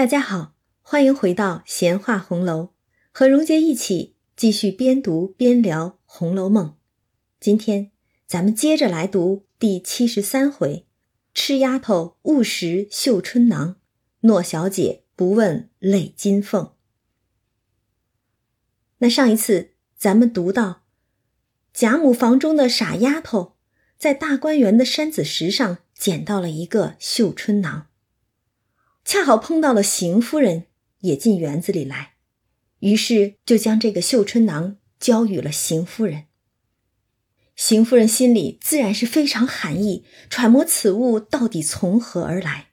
大家好，欢迎回到闲话红楼，和荣杰一起继续边读边聊《红楼梦》。今天咱们接着来读第七十三回：吃丫头误食绣春囊，诺小姐不问累金凤。那上一次咱们读到，贾母房中的傻丫头在大观园的山子石上捡到了一个绣春囊。恰好碰到了邢夫人也进园子里来，于是就将这个绣春囊交与了邢夫人。邢夫人心里自然是非常寒意，揣摩此物到底从何而来。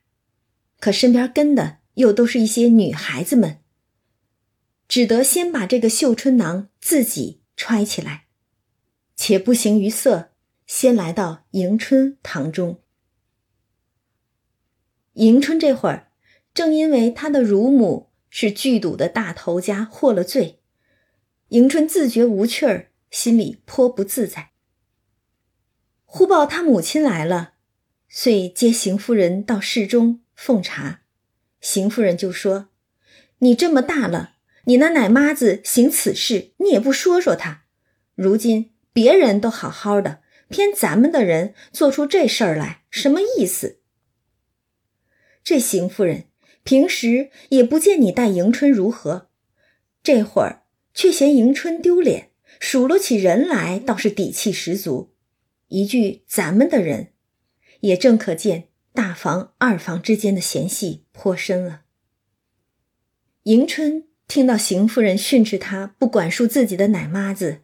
可身边跟的又都是一些女孩子们，只得先把这个绣春囊自己揣起来，且不形于色，先来到迎春堂中。迎春这会儿。正因为他的乳母是剧赌的大头家，获了罪，迎春自觉无趣儿，心里颇不自在。忽报他母亲来了，遂接邢夫人到室中奉茶。邢夫人就说：“你这么大了，你那奶妈子行此事，你也不说说她。如今别人都好好的，偏咱们的人做出这事儿来，什么意思？”这邢夫人。平时也不见你待迎春如何，这会儿却嫌迎春丢脸，数落起人来倒是底气十足。一句咱们的人，也正可见大房二房之间的嫌隙颇深了。迎春听到邢夫人训斥她不管束自己的奶妈子，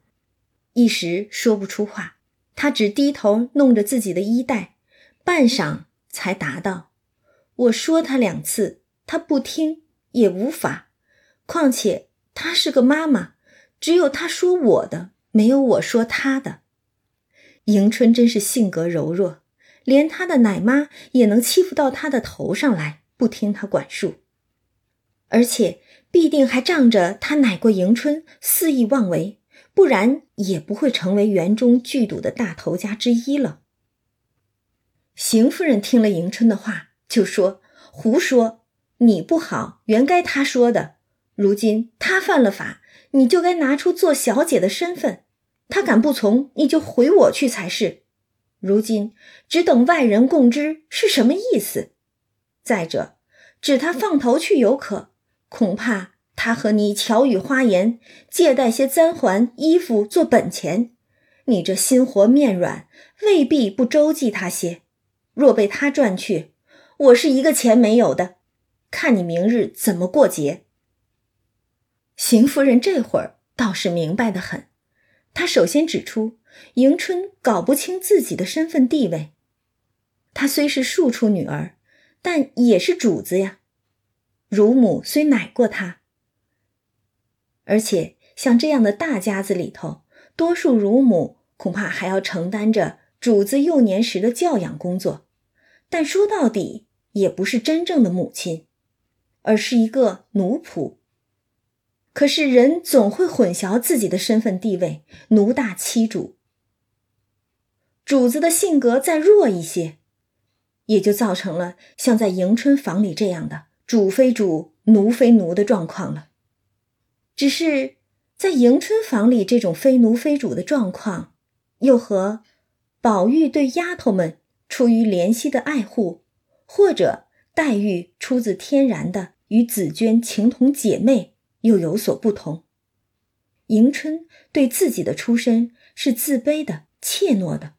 一时说不出话，她只低头弄着自己的衣带，半晌才答道：“我说他两次。”他不听也无法，况且他是个妈妈，只有他说我的，没有我说他的。迎春真是性格柔弱，连他的奶妈也能欺负到他的头上来，不听他管束，而且必定还仗着他奶过迎春，肆意妄为，不然也不会成为园中剧赌的大头家之一了。邢夫人听了迎春的话，就说：“胡说。”你不好，原该他说的。如今他犯了法，你就该拿出做小姐的身份。他敢不从，你就回我去才是。如今只等外人共知是什么意思。再者，指他放头去有可，恐怕他和你巧语花言，借贷些簪环衣服做本钱。你这心活面软，未必不周济他些。若被他赚去，我是一个钱没有的。看你明日怎么过节。邢夫人这会儿倒是明白的很，她首先指出迎春搞不清自己的身份地位。她虽是庶出女儿，但也是主子呀。乳母虽奶过她，而且像这样的大家子里头，多数乳母恐怕还要承担着主子幼年时的教养工作，但说到底也不是真正的母亲。而是一个奴仆。可是人总会混淆自己的身份地位，奴大欺主。主子的性格再弱一些，也就造成了像在迎春房里这样的主非主、奴非奴的状况了。只是在迎春房里，这种非奴非主的状况，又和宝玉对丫头们出于怜惜的爱护，或者黛玉出自天然的。与紫娟情同姐妹又有所不同。迎春对自己的出身是自卑的、怯懦的，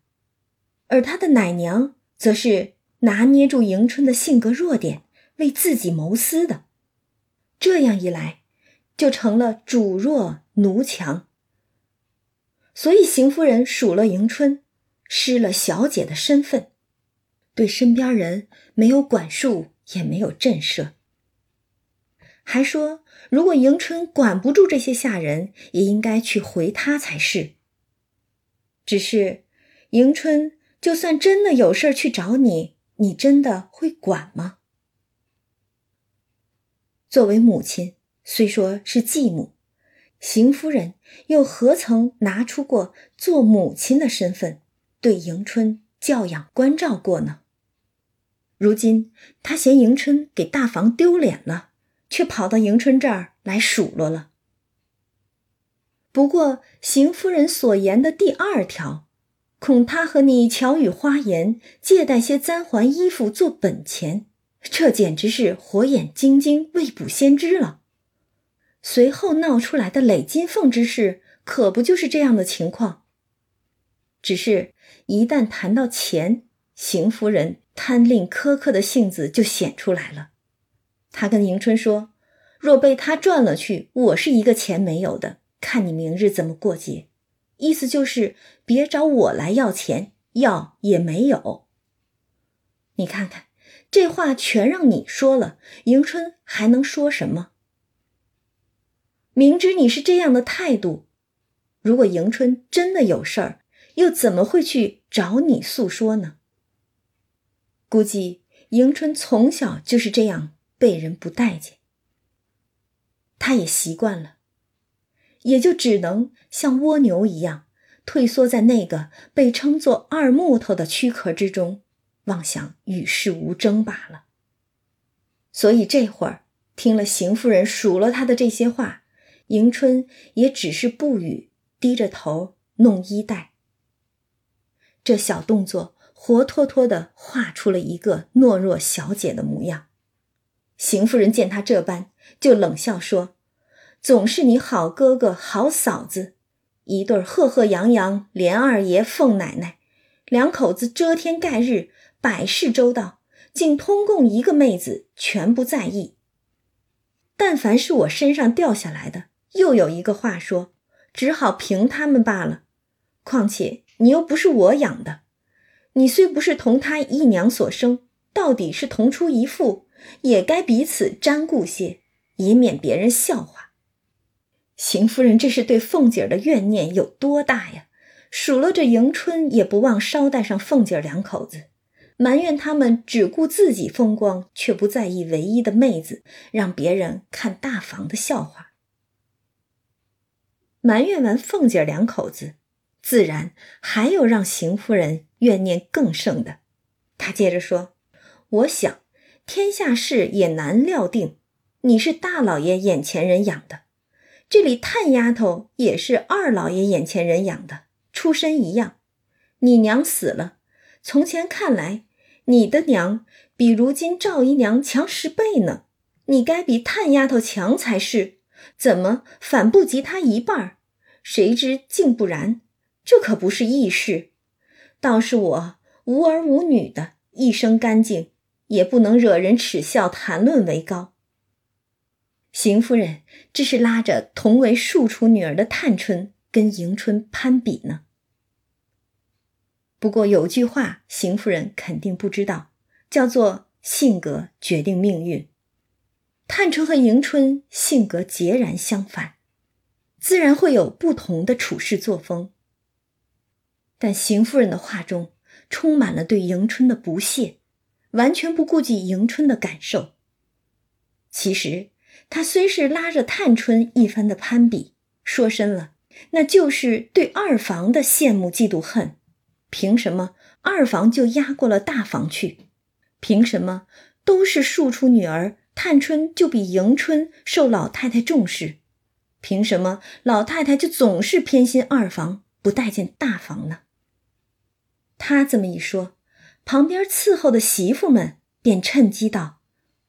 而她的奶娘则是拿捏住迎春的性格弱点，为自己谋私的。这样一来，就成了主弱奴强。所以邢夫人数落迎春，失了小姐的身份，对身边人没有管束，也没有震慑。还说，如果迎春管不住这些下人，也应该去回他才是。只是，迎春就算真的有事去找你，你真的会管吗？作为母亲，虽说是继母，邢夫人又何曾拿出过做母亲的身份，对迎春教养关照过呢？如今她嫌迎春给大房丢脸了。却跑到迎春这儿来数落了。不过邢夫人所言的第二条，恐她和你巧语花言，借贷些簪环衣服做本钱，这简直是火眼金睛、未卜先知了。随后闹出来的累金凤之事，可不就是这样的情况？只是，一旦谈到钱，邢夫人贪吝苛刻的性子就显出来了。他跟迎春说：“若被他赚了去，我是一个钱没有的，看你明日怎么过节。”意思就是别找我来要钱，要也没有。你看看，这话全让你说了，迎春还能说什么？明知你是这样的态度，如果迎春真的有事儿，又怎么会去找你诉说呢？估计迎春从小就是这样被人不待见，她也习惯了，也就只能像蜗牛一样退缩在那个被称作二木头的躯壳之中，妄想与世无争罢了。所以这会儿听了邢夫人数落她的这些话。迎春也只是不语，低着头弄衣带。这小动作活脱脱的画出了一个懦弱小姐的模样。邢夫人见他这般，就冷笑说：“总是你好哥哥好嫂子，一对赫赫扬扬连二爷凤奶奶，两口子遮天盖日，百事周到，竟通共一个妹子，全不在意。但凡是我身上掉下来的。”又有一个话说，只好凭他们罢了。况且你又不是我养的，你虽不是同他一娘所生，到底是同出一父，也该彼此沾顾些，以免别人笑话。邢夫人这是对凤姐儿的怨念有多大呀？数落着迎春，也不忘捎带上凤姐儿两口子，埋怨他们只顾自己风光，却不在意唯一的妹子让别人看大房的笑话。埋怨完凤姐儿两口子，自然还有让邢夫人怨念更盛的。她接着说：“我想天下事也难料定，你是大老爷眼前人养的，这里探丫头也是二老爷眼前人养的，出身一样。你娘死了，从前看来，你的娘比如今赵姨娘强十倍呢。你该比探丫头强才是。”怎么反不及她一半？谁知竟不然，这可不是易事。倒是我无儿无女的，一生干净，也不能惹人耻笑谈论为高。邢夫人这是拉着同为庶出女儿的探春跟迎春攀比呢。不过有句话，邢夫人肯定不知道，叫做“性格决定命运”。探春和迎春性格截然相反，自然会有不同的处事作风。但邢夫人的话中充满了对迎春的不屑，完全不顾及迎春的感受。其实，她虽是拉着探春一番的攀比，说深了，那就是对二房的羡慕、嫉妒、恨。凭什么二房就压过了大房去？凭什么都是庶出女儿？探春就比迎春受老太太重视，凭什么老太太就总是偏心二房，不待见大房呢？他这么一说，旁边伺候的媳妇们便趁机道：“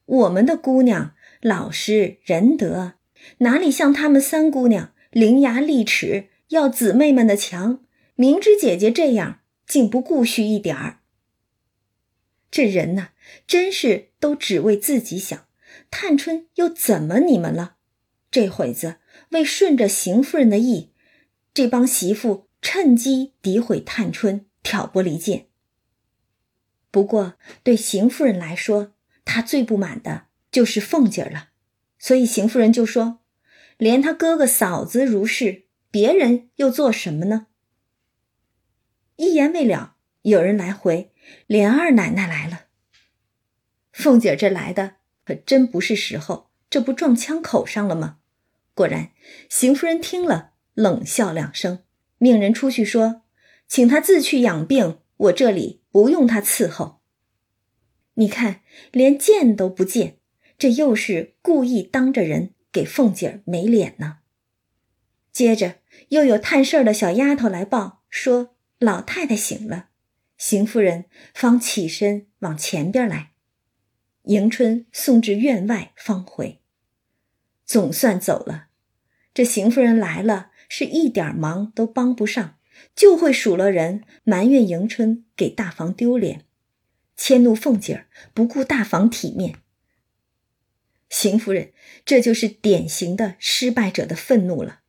我们的姑娘老实仁德，哪里像他们三姑娘伶牙俐齿，要姊妹们的强？明知姐姐这样，竟不顾恤一点儿。这人呐，真是都只为自己想。”探春又怎么你们了？这会子为顺着邢夫人的意，这帮媳妇趁机诋毁探春，挑拨离间。不过对邢夫人来说，她最不满的就是凤姐了，所以邢夫人就说：“连她哥哥嫂子如是，别人又做什么呢？”一言未了，有人来回：“莲二奶奶来了。”凤姐这来的。可真不是时候，这不撞枪口上了吗？果然，邢夫人听了，冷笑两声，命人出去说：“请他自去养病，我这里不用他伺候。”你看，连见都不见，这又是故意当着人给凤姐儿没脸呢。接着又有探事儿的小丫头来报说老太太醒了，邢夫人方起身往前边来，迎春送至院外方回。总算走了，这邢夫人来了是一点忙都帮不上，就会数落人，埋怨迎春给大房丢脸。迁怒凤姐儿不顾大房体面，邢夫人这就是典型的失败者的愤怒了。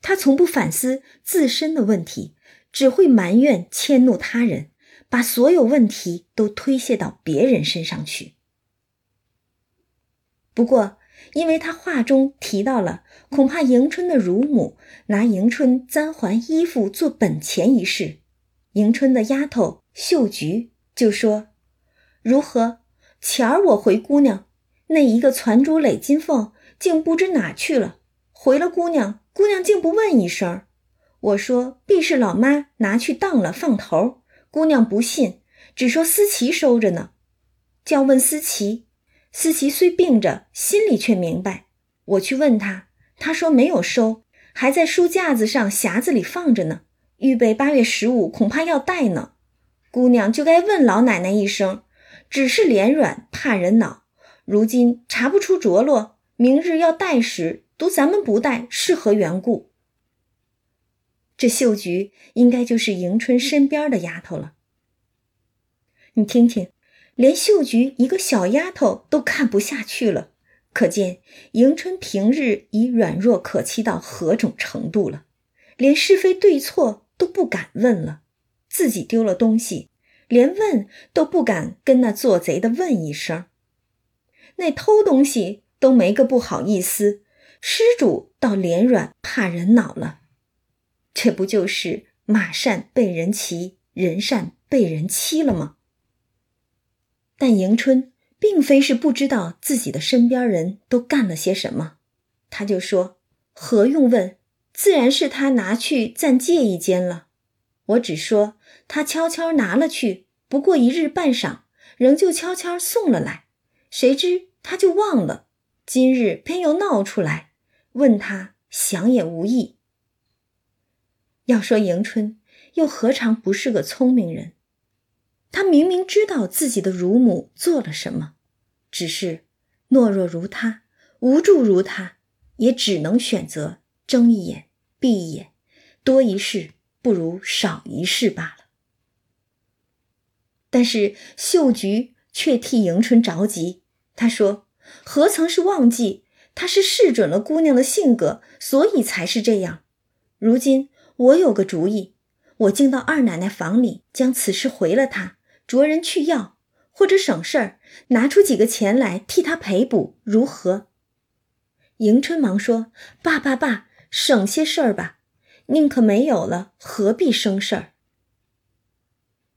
她从不反思自身的问题，只会埋怨迁怒他人，把所有问题都推卸到别人身上去。不过，因为他话中提到了恐怕迎春的乳母拿迎春簪还衣服做本钱一事，迎春的丫头。秀菊就说：“如何？前儿我回姑娘，那一个攒珠累金凤竟不知哪去了。回了姑娘，姑娘竟不问一声。我说必是老妈拿去当了放头。姑娘不信，只说思琪收着呢。叫问思琪，思琪虽病着，心里却明白。我去问他，他说没有收，还在书架子上匣子里放着呢，预备八月十五恐怕要带呢。”姑娘就该问老奶奶一声，只是脸软怕人恼，如今查不出着落，明日要带时，独咱们不带是何缘故？这秀菊应该就是迎春身边的丫头了。你听听，连秀菊一个小丫头都看不下去了，可见迎春平日已软弱可欺到何种程度了，连是非对错都不敢问了。自己丢了东西，连问都不敢跟那做贼的问一声。那偷东西都没个不好意思，施主倒脸软怕人恼了。这不就是马善被人骑，人善被人欺了吗？但迎春并非是不知道自己的身边人都干了些什么，他就说：“何用问？自然是他拿去暂借一间了。”我只说他悄悄拿了去，不过一日半晌，仍旧悄悄送了来。谁知他就忘了，今日偏又闹出来，问他想也无益。要说迎春，又何尝不是个聪明人？他明明知道自己的乳母做了什么，只是懦弱如他，无助如他，也只能选择睁一眼闭一眼，多一事。不如少一事罢了。但是秀菊却替迎春着急。她说：“何曾是忘记？他是试准了姑娘的性格，所以才是这样。如今我有个主意，我竟到二奶奶房里将此事回了她，着人去要，或者省事儿，拿出几个钱来替他赔补，如何？”迎春忙说：“爸爸爸，省些事儿吧。”宁可没有了，何必生事儿？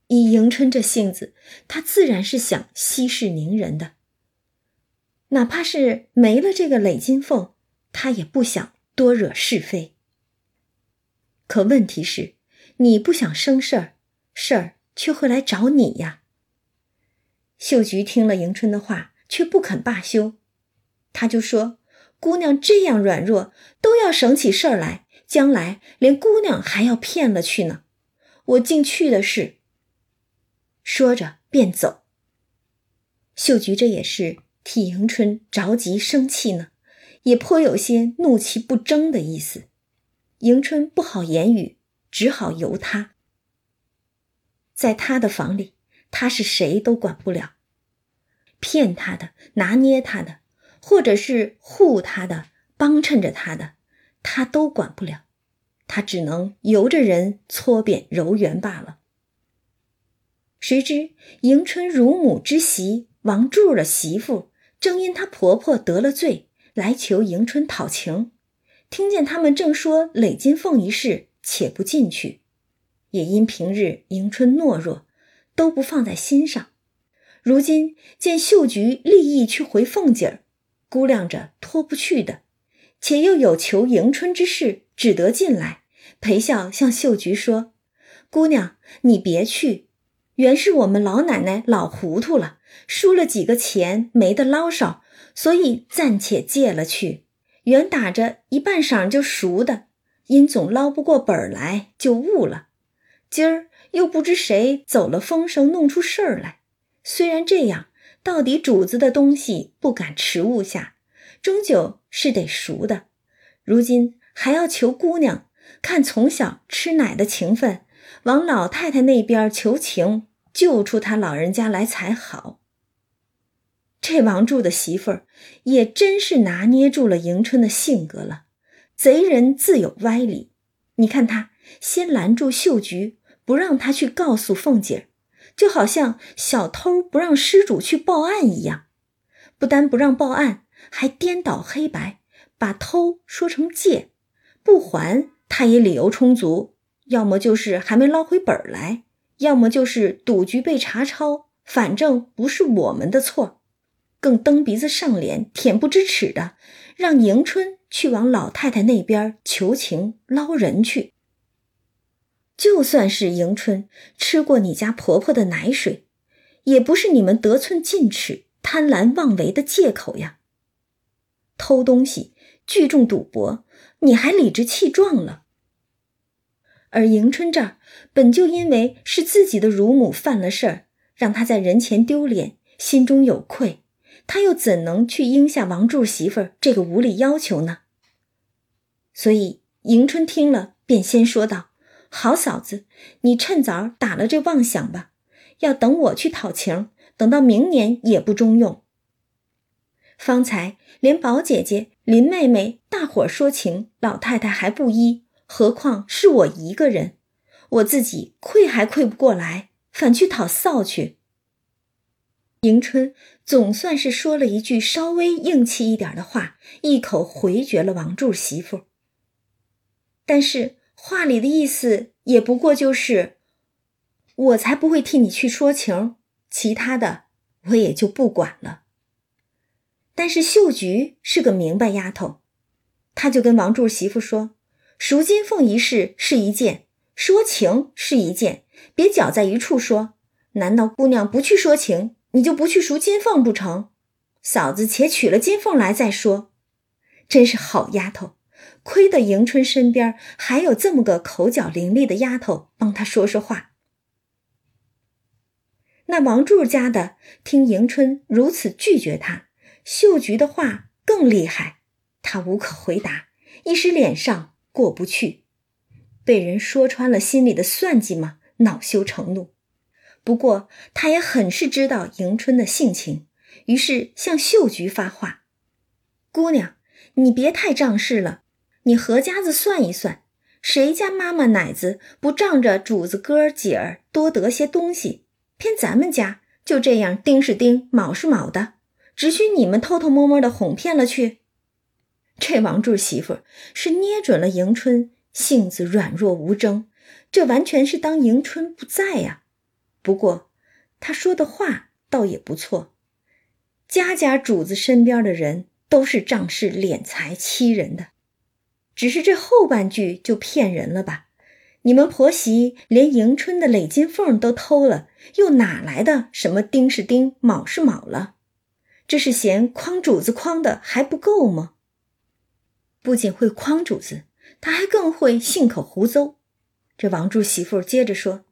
以迎春这性子，她自然是想息事宁人的。哪怕是没了这个累金凤，她也不想多惹是非。可问题是，你不想生事儿，事儿却会来找你呀。秀菊听了迎春的话，却不肯罢休，她就说：“姑娘这样软弱，都要省起事儿来。”将来连姑娘还要骗了去呢，我竟去的是。说着便走。秀菊这也是替迎春着急生气呢，也颇有些怒其不争的意思。迎春不好言语，只好由他。在他的房里，他是谁都管不了，骗他的、拿捏他的，或者是护他的、帮衬着他的。他都管不了，他只能由着人搓扁揉圆罢了。谁知迎春乳母之媳王柱的媳妇，正因她婆婆得了罪，来求迎春讨情。听见他们正说累金凤一事，且不进去。也因平日迎春懦弱，都不放在心上。如今见秀菊立意去回凤姐儿，估量着脱不去的。且又有求迎春之事，只得进来陪笑，向秀菊说：“姑娘，你别去，原是我们老奶奶老糊涂了，输了几个钱没得捞少，所以暂且借了去。原打着一半晌就赎的，因总捞不过本来，就误了。今儿又不知谁走了风声，弄出事儿来。虽然这样，到底主子的东西不敢迟误下，终究是得赎的。如今还要求姑娘看从小吃奶的情分，往老太太那边求情，救出她老人家来才好。这王柱的媳妇儿也真是拿捏住了迎春的性格了。贼人自有歪理，你看他先拦住秀菊，不让他去告诉凤姐，就好像小偷不让失主去报案一样。不单不让报案，还颠倒黑白，把偷说成借，不还他也理由充足，要么就是还没捞回本来，要么就是赌局被查抄，反正不是我们的错。更蹬鼻子上脸、恬不知耻的，让迎春去往老太太那边求情捞人去。就算是迎春吃过你家婆婆的奶水，也不是你们得寸进尺、贪婪妄为的借口呀。偷东西、聚众赌博，你还理直气壮了。而迎春这儿本就因为是自己的乳母犯了事儿，让她在人前丢脸，心中有愧。他又怎能去应下王柱媳妇儿这个无理要求呢？所以迎春听了，便先说道：“好嫂子，你趁早打了这妄想吧。要等我去讨情，等到明年也不中用。方才连宝姐姐、林妹妹大伙说情，老太太还不依，何况是我一个人？我自己愧还愧不过来，反去讨臊去。”迎春总算是说了一句稍微硬气一点的话，一口回绝了王柱媳妇。但是话里的意思也不过就是，我才不会替你去说情，其他的我也就不管了。但是秀菊是个明白丫头，她就跟王柱媳妇说：“赎金凤一事是一件，说情是一件，别搅在一处说。难道姑娘不去说情？”你就不去赎金凤不成？嫂子且取了金凤来再说。真是好丫头，亏得迎春身边还有这么个口角伶俐的丫头帮她说说话。那王柱家的听迎春如此拒绝他，秀菊的话更厉害，他无可回答，一时脸上过不去，被人说穿了心里的算计嘛，恼羞成怒。不过，他也很是知道迎春的性情，于是向秀菊发话：“姑娘，你别太仗势了。你何家子算一算，谁家妈妈奶子不仗着主子哥儿姐儿多得些东西，偏咱们家就这样丁是丁，卯是卯的，只许你们偷偷摸摸的哄骗了去。”这王柱媳妇是捏准了迎春性子软弱无争，这完全是当迎春不在呀。不过，他说的话倒也不错。家家主子身边的人都是仗势敛财欺人的，只是这后半句就骗人了吧？你们婆媳连迎春的累金凤都偷了，又哪来的什么丁是丁，卯是卯了？这是嫌诓主子诓的还不够吗？不仅会诓主子，他还更会信口胡诌。这王柱媳妇接着说。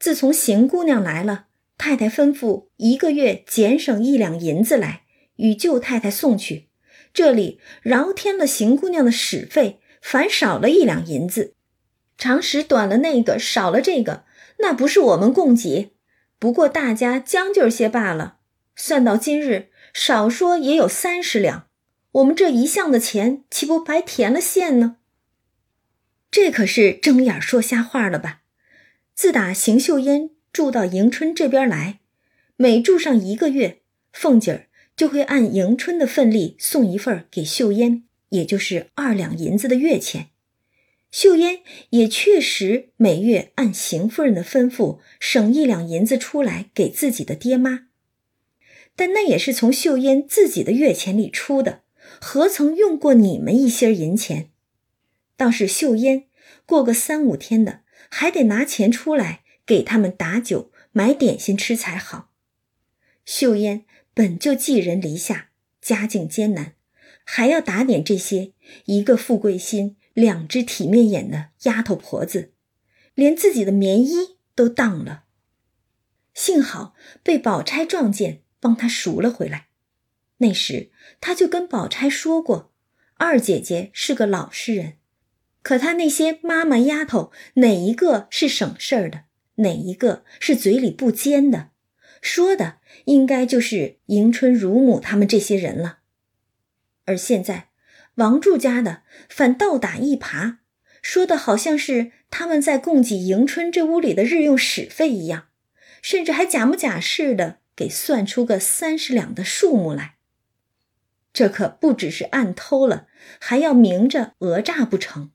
自从邢姑娘来了，太太吩咐一个月减省一两银子来与舅太太送去。这里饶添了邢姑娘的使费，反少了一两银子。长时短了那个，少了这个，那不是我们供给，不过大家将就些罢了。算到今日，少说也有三十两。我们这一项的钱，岂不白填了线呢？这可是睁眼说瞎话了吧？自打邢秀烟住到迎春这边来，每住上一个月，凤姐儿就会按迎春的份例送一份给秀烟，也就是二两银子的月钱。秀烟也确实每月按邢夫人的吩咐省一两银子出来给自己的爹妈，但那也是从秀烟自己的月钱里出的，何曾用过你们一些银钱？倒是秀烟过个三五天的。还得拿钱出来给他们打酒、买点心吃才好。秀烟本就寄人篱下，家境艰难，还要打点这些一个富贵心、两只体面眼的丫头婆子，连自己的棉衣都当了。幸好被宝钗撞见，帮她赎了回来。那时他就跟宝钗说过，二姐姐是个老实人，可她那些妈妈丫头哪一个是省事儿的，哪一个是嘴里不尖的，说的应该就是迎春、乳母他们这些人了。而现在王柱家的反倒打一耙，说的好像是他们在供给迎春这屋里的日用使费一样，甚至还假模假式的给算出个三十两的数目来。这可不只是暗偷了，还要明着讹诈不成？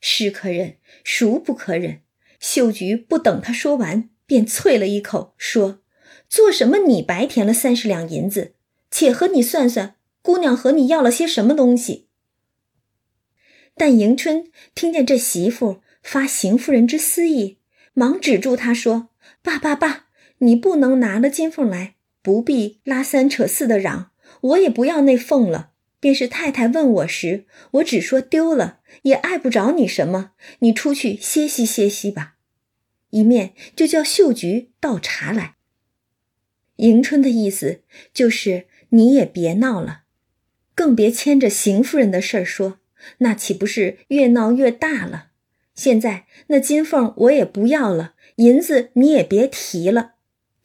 是可忍，孰不可忍？秀菊不等他说完，便啐了一口，说：“做什么？你白填了三十两银子，且和你算算，姑娘和你要了些什么东西？”但迎春听见这媳妇发邢夫人之私意，忙止住他说：“爸爸爸，你不能拿了金凤来，不必拉三扯四的嚷。”我也不要那凤了。便是太太问我时，我只说丢了，也碍不着你什么。你出去歇息歇息吧。一面就叫秀菊倒茶来。迎春的意思就是你也别闹了，更别牵着邢夫人的事儿说，那岂不是越闹越大了？现在那金凤我也不要了，银子你也别提了。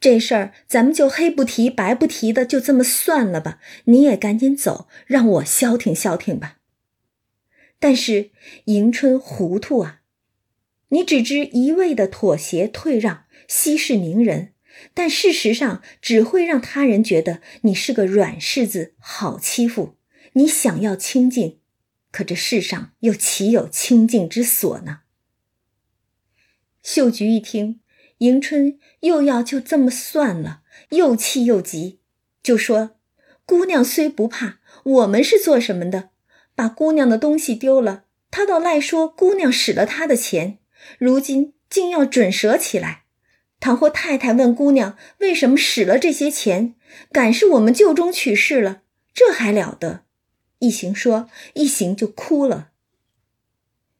这事儿咱们就黑不提白不提的，就这么算了吧。你也赶紧走，让我消停消停吧。但是迎春糊涂啊，你只知一味的妥协退让，息事宁人，但事实上只会让他人觉得你是个软柿子，好欺负。你想要清静，可这世上又岂有清静之所呢？秀菊一听。迎春又要就这么算了，又气又急，就说：“姑娘虽不怕，我们是做什么的？把姑娘的东西丢了，她倒赖说姑娘使了他的钱，如今竟要准折起来。倘或太太问姑娘为什么使了这些钱，敢是我们旧中取势了，这还了得？”一行说，一行就哭了。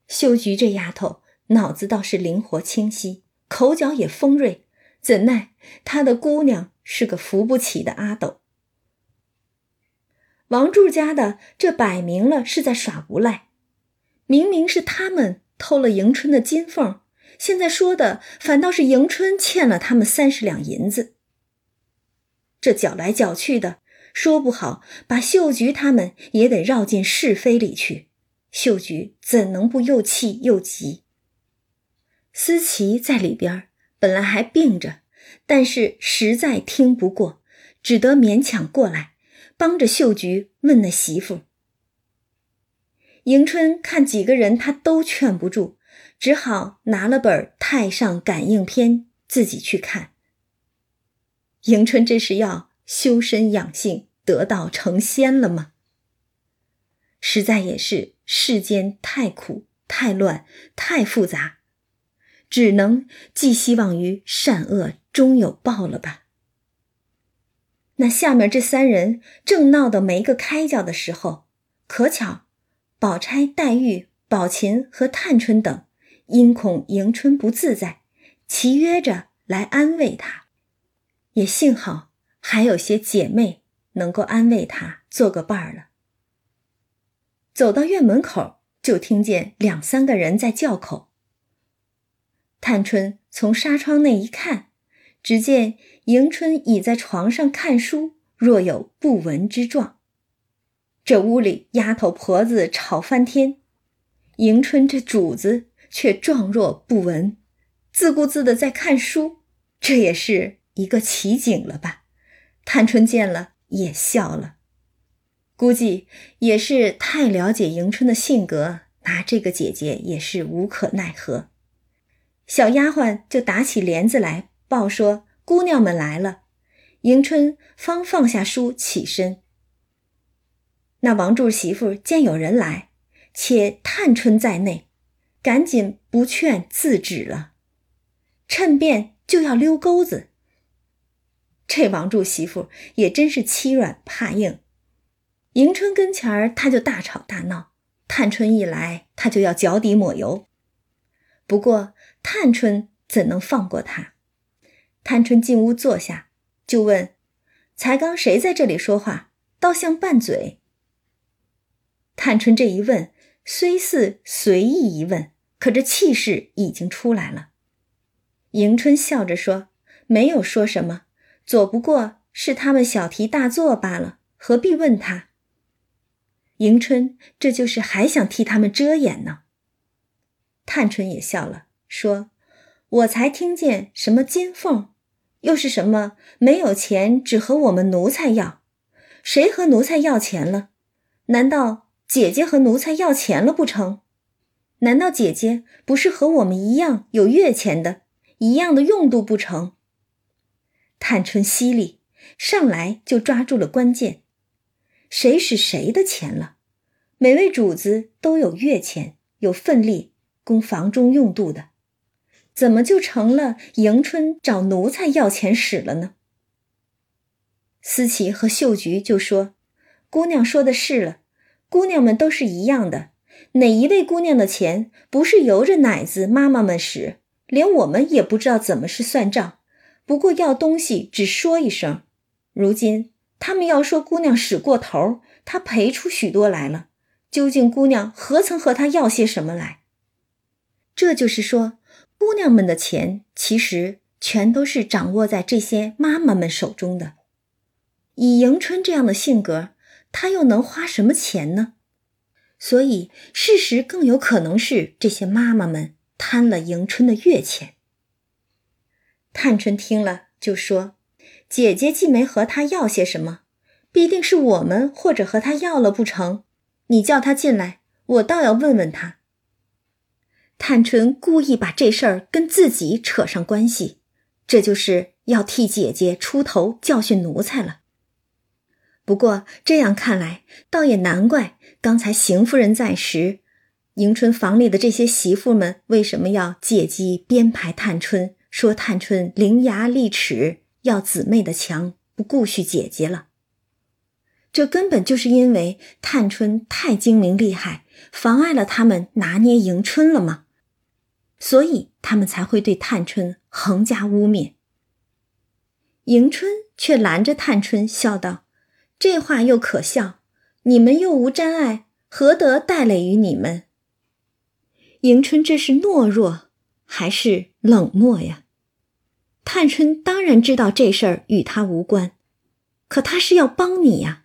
秀菊这丫头脑子倒是灵活清晰。口角也锋锐，怎奈他的姑娘是个扶不起的阿斗。王柱家的这摆明了是在耍无赖，明明是他们偷了迎春的金凤，现在说的反倒是迎春欠了他们三十两银子。这搅来搅去的，说不好把秀菊他们也得绕进是非里去。秀菊怎能不又气又急？思琪在里边本来还病着，但是实在听不过，只得勉强过来，帮着秀菊问那媳妇。迎春看几个人，她都劝不住，只好拿了本《太上感应篇》自己去看。迎春这是要修身养性、得道成仙了吗？实在也是世间太苦、太乱、太复杂。只能寄希望于善恶终有报了吧。那下面这三人正闹得没个开交的时候，可巧，宝钗、黛玉、宝琴和探春等因恐迎春不自在，齐约着来安慰她。也幸好还有些姐妹能够安慰她，做个伴儿了。走到院门口，就听见两三个人在叫口。探春从纱窗内一看，只见迎春倚在床上看书，若有不闻之状。这屋里丫头婆子吵翻天，迎春这主子却状若不闻，自顾自的在看书，这也是一个奇景了吧？探春见了也笑了，估计也是太了解迎春的性格，拿这个姐姐也是无可奈何。小丫鬟就打起帘子来报说：“姑娘们来了。”迎春方放下书起身。那王柱媳妇见有人来，且探春在内，赶紧不劝自止了，趁便就要溜钩子。这王柱媳妇也真是欺软怕硬。迎春跟前儿，他就大吵大闹；探春一来，他就要脚底抹油。不过探春怎能放过他？探春进屋坐下，就问：“才刚谁在这里说话？倒像拌嘴。”探春这一问，虽似随意一问，可这气势已经出来了。迎春笑着说：“没有说什么，左不过是他们小题大做罢了，何必问他？”迎春这就是还想替他们遮掩呢。探春也笑了，说：“我才听见什么金凤，又是什么没有钱只和我们奴才要，谁和奴才要钱了？难道姐姐和奴才要钱了不成？难道姐姐不是和我们一样有月钱的，一样的用度不成？”探春犀利，上来就抓住了关键。谁使谁的钱了？每位主子都有月钱，有份例供房中用度的，怎么就成了迎春找奴才要钱使了呢？思琪和秀菊就说：“姑娘说的是了，姑娘们都是一样的，哪一位姑娘的钱不是由着奶子妈妈们使？连我们也不知道怎么是算账，不过要东西只说一声，如今。”他们要说姑娘使过头，他赔出许多来了。究竟姑娘何曾和他要些什么来？这就是说，姑娘们的钱其实全都是掌握在这些妈妈们手中的。以迎春这样的性格，她又能花什么钱呢？所以事实更有可能是这些妈妈们贪了迎春的月钱。探春听了就说。姐姐既没和他要些什么，必定是我们或者和他要了不成？你叫他进来，我倒要问问他。探春故意把这事儿跟自己扯上关系，这就是要替姐姐出头教训奴才了。不过这样看来，倒也难怪刚才邢夫人在时，迎春房里的这些媳妇们为什么要借机编排探春，说探春伶牙俐齿。要姊妹的强，不顾恤姐姐了。这根本就是因为探春太精明厉害，妨碍了他们拿捏迎春了吗？所以他们才会对探春横加污蔑。迎春却拦着探春，笑道：“这话又可笑，你们又无沾爱，何得带累于你们？”迎春这是懦弱还是冷漠呀？探春当然知道这事儿与他无关，可他是要帮你呀。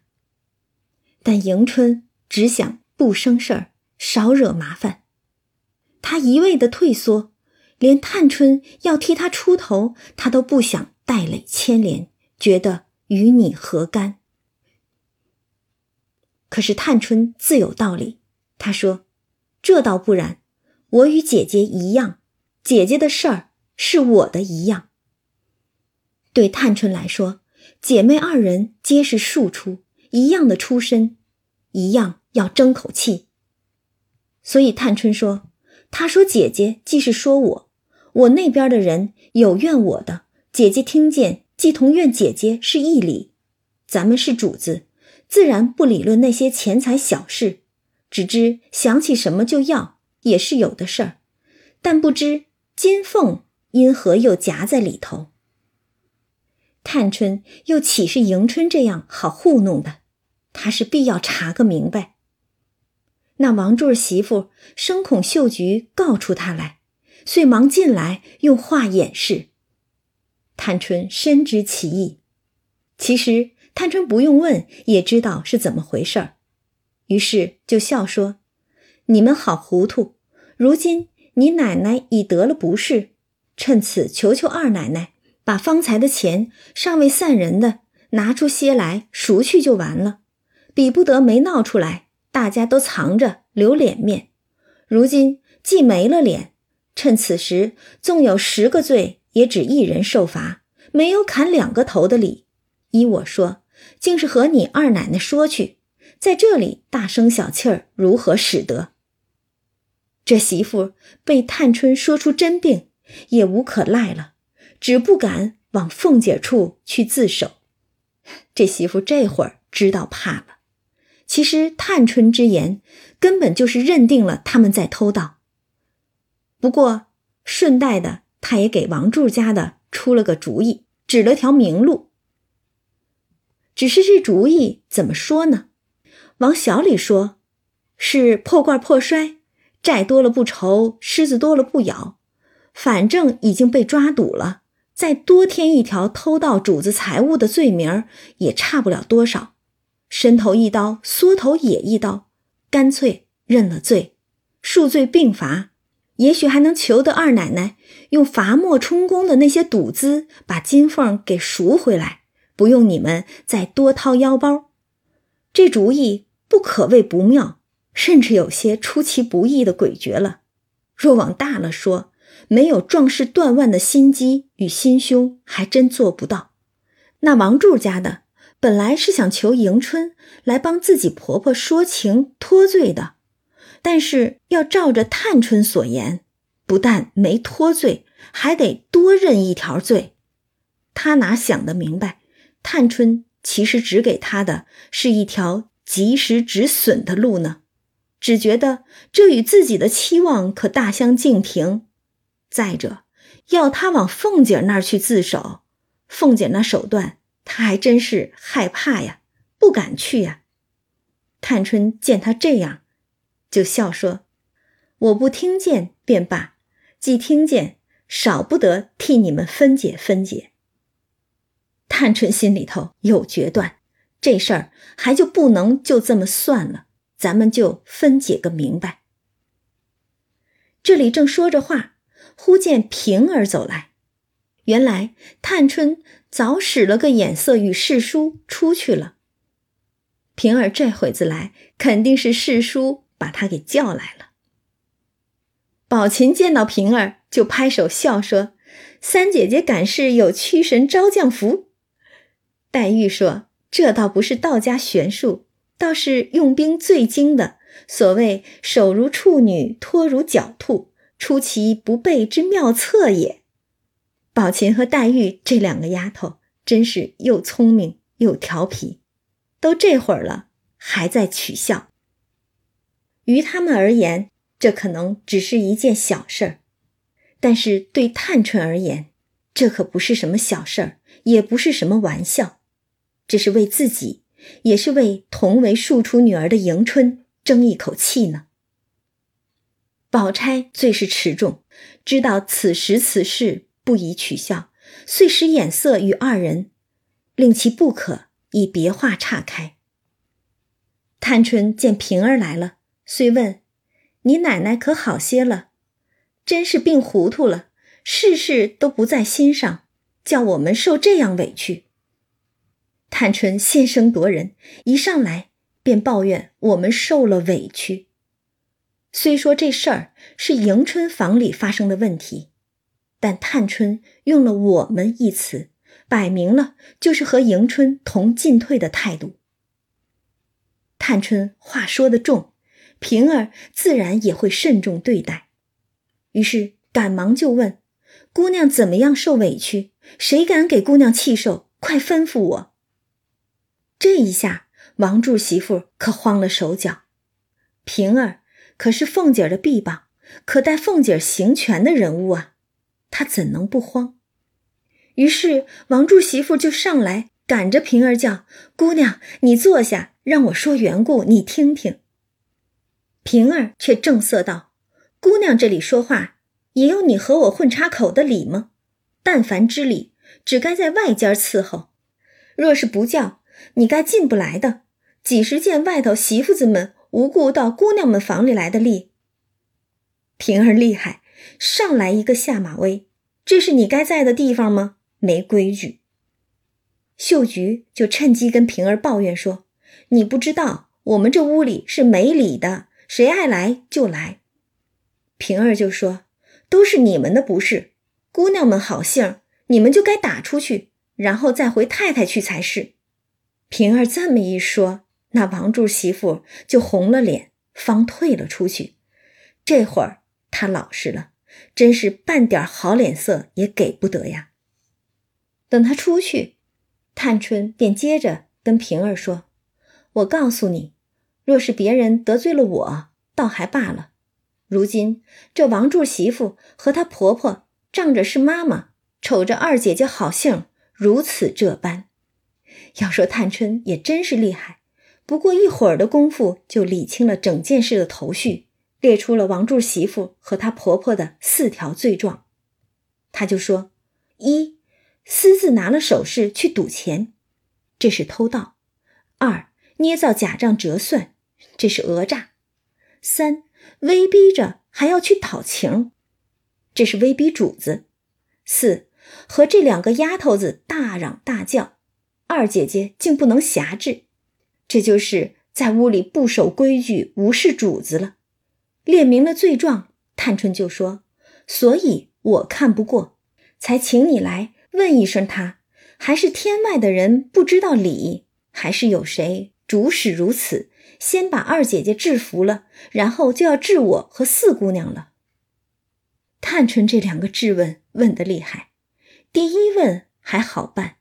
但迎春只想不生事儿，少惹麻烦。他一味的退缩，连探春要替他出头，他都不想带累牵连，觉得与你何干？可是探春自有道理，她说：“这倒不然，我与姐姐一样，姐姐的事儿是我的一样。”对探春来说，姐妹二人皆是庶出，一样的出身，一样要争口气。所以探春说：“她说姐姐既是说我，我那边的人有怨我的，姐姐听见既同怨姐姐是一理。咱们是主子，自然不理论那些钱财小事，只知想起什么就要，也是有的事儿。但不知金凤因何又夹在里头。”探春又岂是迎春这样好糊弄的？她是必要查个明白。那王柱媳妇生恐秀菊告出他来，遂忙进来用话掩饰。探春深知其意，其实探春不用问也知道是怎么回事儿，于是就笑说：“你们好糊涂！如今你奶奶已得了不是，趁此求求二奶奶。”把方才的钱尚未散人的拿出些来赎去就完了，比不得没闹出来，大家都藏着留脸面。如今既没了脸，趁此时纵有十个罪，也只一人受罚，没有砍两个头的理。依我说，竟是和你二奶奶说去，在这里大声小气儿，如何使得？这媳妇被探春说出真病，也无可赖了。只不敢往凤姐处去自首。这媳妇这会儿知道怕了。其实探春之言根本就是认定了他们在偷盗。不过顺带的，他也给王柱家的出了个主意，指了条明路。只是这主意怎么说呢？往小里说，是破罐破摔，债多了不愁，虱子多了不咬。反正已经被抓赌了，再多添一条偷盗主子财物的罪名也差不了多少。伸头一刀，缩头也一刀，干脆认了罪，数罪并罚，也许还能求得二奶奶用罚没充公的那些赌资把金凤给赎回来，不用你们再多掏腰包。这主意。不可谓不妙，甚至有些出其不意的诡谲了。若往大了说，没有壮士断腕的心机与心胸，还真做不到。那王柱家的本来是想求迎春来帮自己婆婆说情脱罪的，但是要照着探春所言，不但没脱罪，还得多认一条罪。他哪想得明白，探春其实指给他的是一条。及时止损的路呢？只觉得这与自己的期望可大相径庭。再者，要他往凤姐那儿去自首，凤姐那手段，他还真是害怕呀，不敢去呀。探春见他这样，就笑说：“我不听见便罢，既听见，少不得替你们分解分解。”探春心里头有决断。这事儿还就不能就这么算了，咱们就分解个明白。这里正说着话，忽见平儿走来，原来探春早使了个眼色与世叔出去了。平儿这会子来，肯定是世叔把他给叫来了。宝琴见到平儿，就拍手笑说：“三姐姐赶是有驱神招降符。”黛玉说。这倒不是道家玄术，倒是用兵最精的。所谓“手如处女，托如狡兔，出其不备之妙策也”。宝琴和黛玉这两个丫头真是又聪明又调皮，都这会儿了还在取笑。于他们而言，这可能只是一件小事儿，但是对探春而言，这可不是什么小事儿，也不是什么玩笑。这是为自己，也是为同为庶出女儿的迎春争一口气呢。宝钗最是持重，知道此时此事不宜取笑，遂使眼色与二人，令其不可以别话岔开。探春见平儿来了，遂问：“你奶奶可好些了？真是病糊涂了，事事都不在心上，叫我们受这样委屈。”探春先声夺人，一上来便抱怨我们受了委屈。虽说这事儿是迎春房里发生的问题，但探春用了“我们”一词，摆明了就是和迎春同进退的态度。探春话说的重，平儿自然也会慎重对待，于是赶忙就问：“姑娘怎么样受委屈？谁敢给姑娘气受？快吩咐我。”这一下，王柱媳妇可慌了手脚。平儿可是凤姐的臂膀，可带凤姐行权的人物啊，她怎能不慌？于是王柱媳妇就上来赶着平儿叫：“姑娘，你坐下，让我说缘故，你听听。”平儿却正色道：“姑娘这里说话，也有你和我混插口的理吗？但凡之礼，只该在外间伺候。若是不叫。”你该进不来的，几时见外头媳妇子们无故到姑娘们房里来的力？平儿厉害，上来一个下马威，这是你该在的地方吗？没规矩。秀菊就趁机跟平儿抱怨说：“你不知道，我们这屋里是没礼的，谁爱来就来。”平儿就说：“都是你们的不是，姑娘们好性，你们就该打出去，然后再回太太去才是。”平儿这么一说，那王柱媳妇就红了脸，方退了出去。这会儿她老实了，真是半点好脸色也给不得呀。等他出去，探春便接着跟平儿说：“我告诉你，若是别人得罪了我，倒还罢了。如今这王柱媳妇和她婆婆仗着是妈妈，瞅着二姐姐好性，如此这般。要说探春也真是厉害，不过一会儿的功夫就理清了整件事的头绪，列出了王柱媳妇和她婆婆的四条罪状。他就说：一。”私自拿了首饰去赌钱，这是偷盗；二捏造假账折算，这是讹诈；三威逼着还要去讨情，这是威逼主子；四和这两个丫头子大嚷大叫，二姐姐竟不能辖制，这就是在屋里不守规矩、无视主子了。列明了罪状，探春就说：“所以我看不过，才请你来。”问一声，他还是天外的人不知道理，还是有谁主使如此？先把二姐姐制服了，然后就要治我和四姑娘了。探春这两个质问问得厉害，第一问还好办，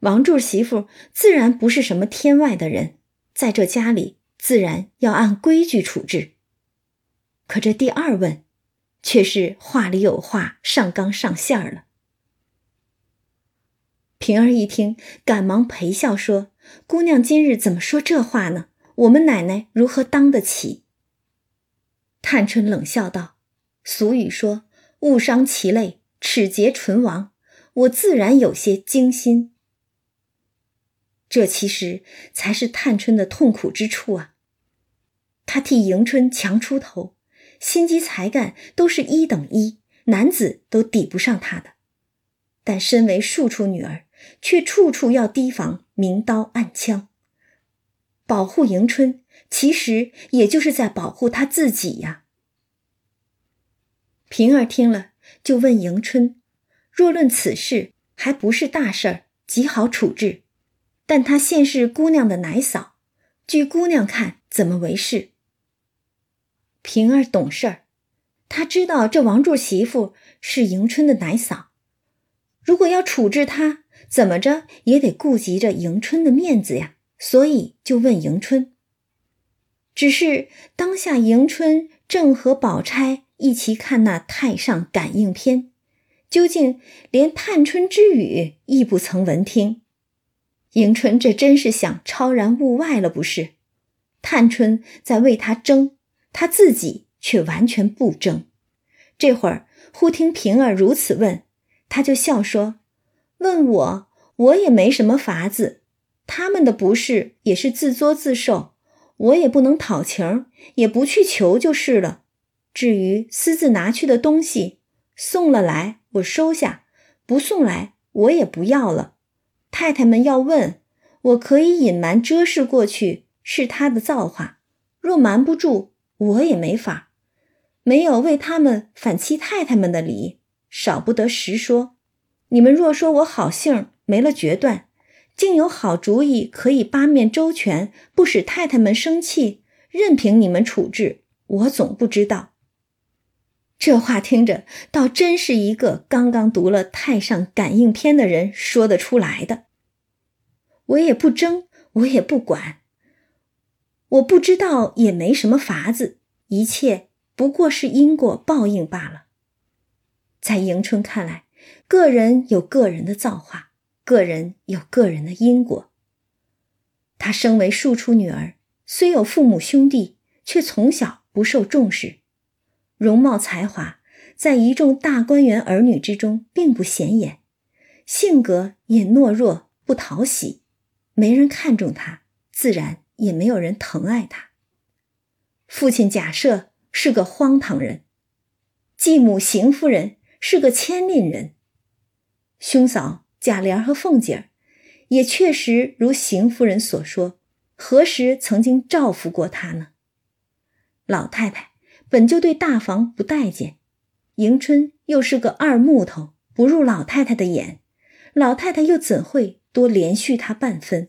王柱媳妇自然不是什么天外的人，在这家里自然要按规矩处置。可这第二问，却是话里有话，上纲上线了。平儿一听，赶忙陪笑说：“姑娘今日怎么说这话呢？我们奶奶如何当得起？”探春冷笑道：“俗语说‘误伤其类，齿节唇亡’，我自然有些惊心。这其实才是探春的痛苦之处啊！她替迎春强出头，心机才干都是一等一，男子都抵不上她的。但身为庶出女儿。”却处处要提防明刀暗枪，保护迎春，其实也就是在保护她自己呀。平儿听了，就问迎春：“若论此事，还不是大事儿，极好处置。但她现是姑娘的奶嫂，据姑娘看，怎么为事？”平儿懂事儿，她知道这王柱媳妇是迎春的奶嫂，如果要处置她。怎么着也得顾及着迎春的面子呀，所以就问迎春。只是当下迎春正和宝钗一起看那太上感应篇，究竟连探春之语亦不曾闻听。迎春这真是想超然物外了，不是？探春在为他争，他自己却完全不争。这会儿忽听平儿如此问，他就笑说。问我，我也没什么法子。他们的不是也是自作自受，我也不能讨情，也不去求就是了。至于私自拿去的东西，送了来我收下，不送来我也不要了。太太们要问，我可以隐瞒遮饰过去，是他的造化。若瞒不住，我也没法，没有为他们反欺太太们的理，少不得实说。你们若说我好性没了决断，竟有好主意可以八面周全，不使太太们生气，任凭你们处置，我总不知道。这话听着，倒真是一个刚刚读了《太上感应篇》的人说得出来的。我也不争，我也不管，我不知道也没什么法子，一切不过是因果报应罢了。在迎春看来。个人有个人的造化，个人有个人的因果。她身为庶出女儿，虽有父母兄弟，却从小不受重视，容貌才华在一众大观园儿女之中并不显眼，性格也懦弱不讨喜，没人看重她，自然也没有人疼爱她。父亲贾赦是个荒唐人，继母邢夫人是个牵令人。兄嫂贾琏和凤姐儿，也确实如邢夫人所说，何时曾经照拂过她呢？老太太本就对大房不待见，迎春又是个二木头，不入老太太的眼，老太太又怎会多怜恤她半分？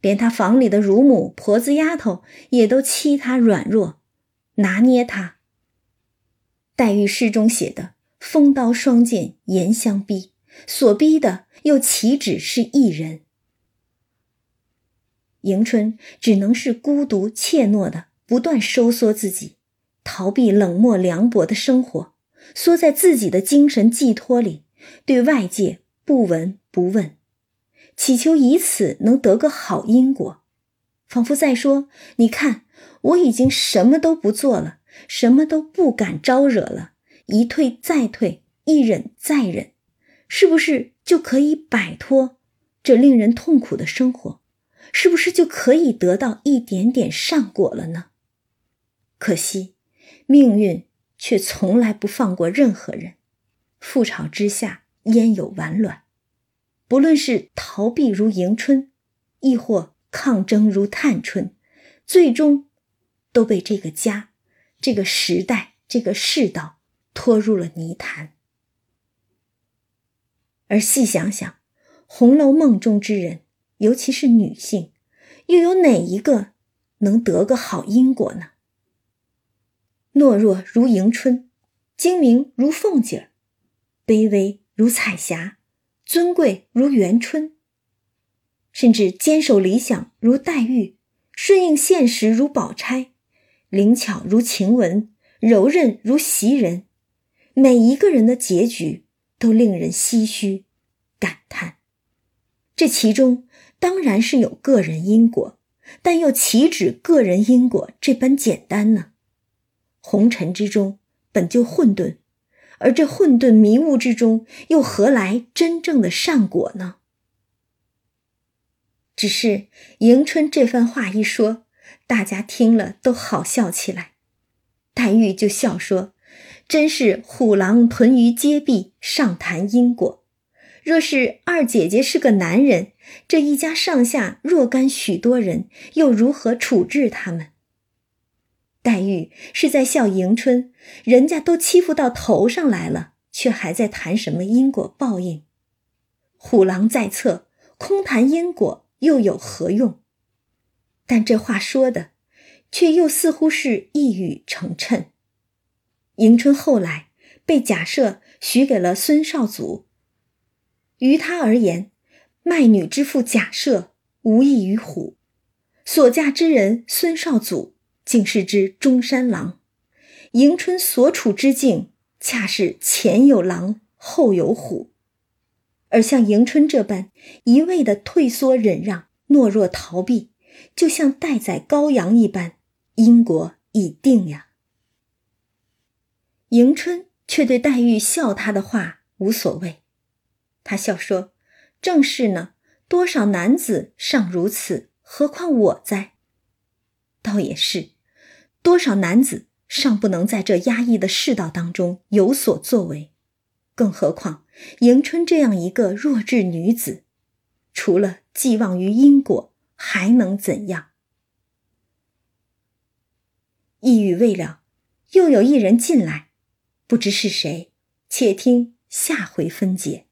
连她房里的乳母婆子丫头也都欺她软弱，拿捏她。黛玉诗中写的。风刀霜剑严相逼，所逼的又岂止是一人？迎春只能是孤独怯懦的，不断收缩自己，逃避冷漠凉薄的生活，缩在自己的精神寄托里，对外界不闻不问，祈求以此能得个好因果，仿佛在说：“你看，我已经什么都不做了，什么都不敢招惹了，一退再退，一忍再忍，是不是就可以摆脱这令人痛苦的生活？”是不是就可以得到一点点善果了呢？可惜，命运却从来不放过任何人。覆巢之下焉有完卵？不论是逃避如迎春，亦或抗争如探春，最终都被这个家、这个时代、这个世道拖入了泥潭。而细想想，《红楼梦》中之人。尤其是女性，又有哪一个能得个好因果呢？懦弱如迎春，精明如凤姐儿，卑微如彩霞，尊贵如元春，甚至坚守理想如黛玉，顺应现实如宝钗，灵巧如晴雯，柔韧如袭人，每一个人的结局都令人唏嘘感叹。这其中。当然是有个人因果，但又岂止个人因果这般简单呢？红尘之中本就混沌，而这混沌迷雾之中，又何来真正的善果呢？只是迎春这番话一说，大家听了都好笑起来。黛玉就笑说：“真是虎狼屯于街壁，上谈因果。”若是二姐姐是个男人，这一家上下若干许多人，又如何处置他们？黛玉是在笑迎春，人家都欺负到头上来了，却还在谈什么因果报应？虎狼在侧，空谈因果又有何用？但这话说的，却又似乎是一语成谶。迎春后来被贾赦许给了孙绍祖。于他而言，卖女之妇贾赦无异于虎，所嫁之人孙绍祖竟是只中山狼，迎春所处之境恰是前有狼后有虎，而像迎春这般一味的退缩忍让、懦弱逃避，就像待宰羔羊一般，因果已定呀。迎春却对黛玉笑他的话无所谓。他笑说：“正是呢，多少男子尚如此，何况我在？倒也是，多少男子尚不能在这压抑的世道当中有所作为，更何况迎春这样一个弱智女子，除了寄望于因果，还能怎样？”一语未了，又有一人进来，不知是谁，且听下回分解。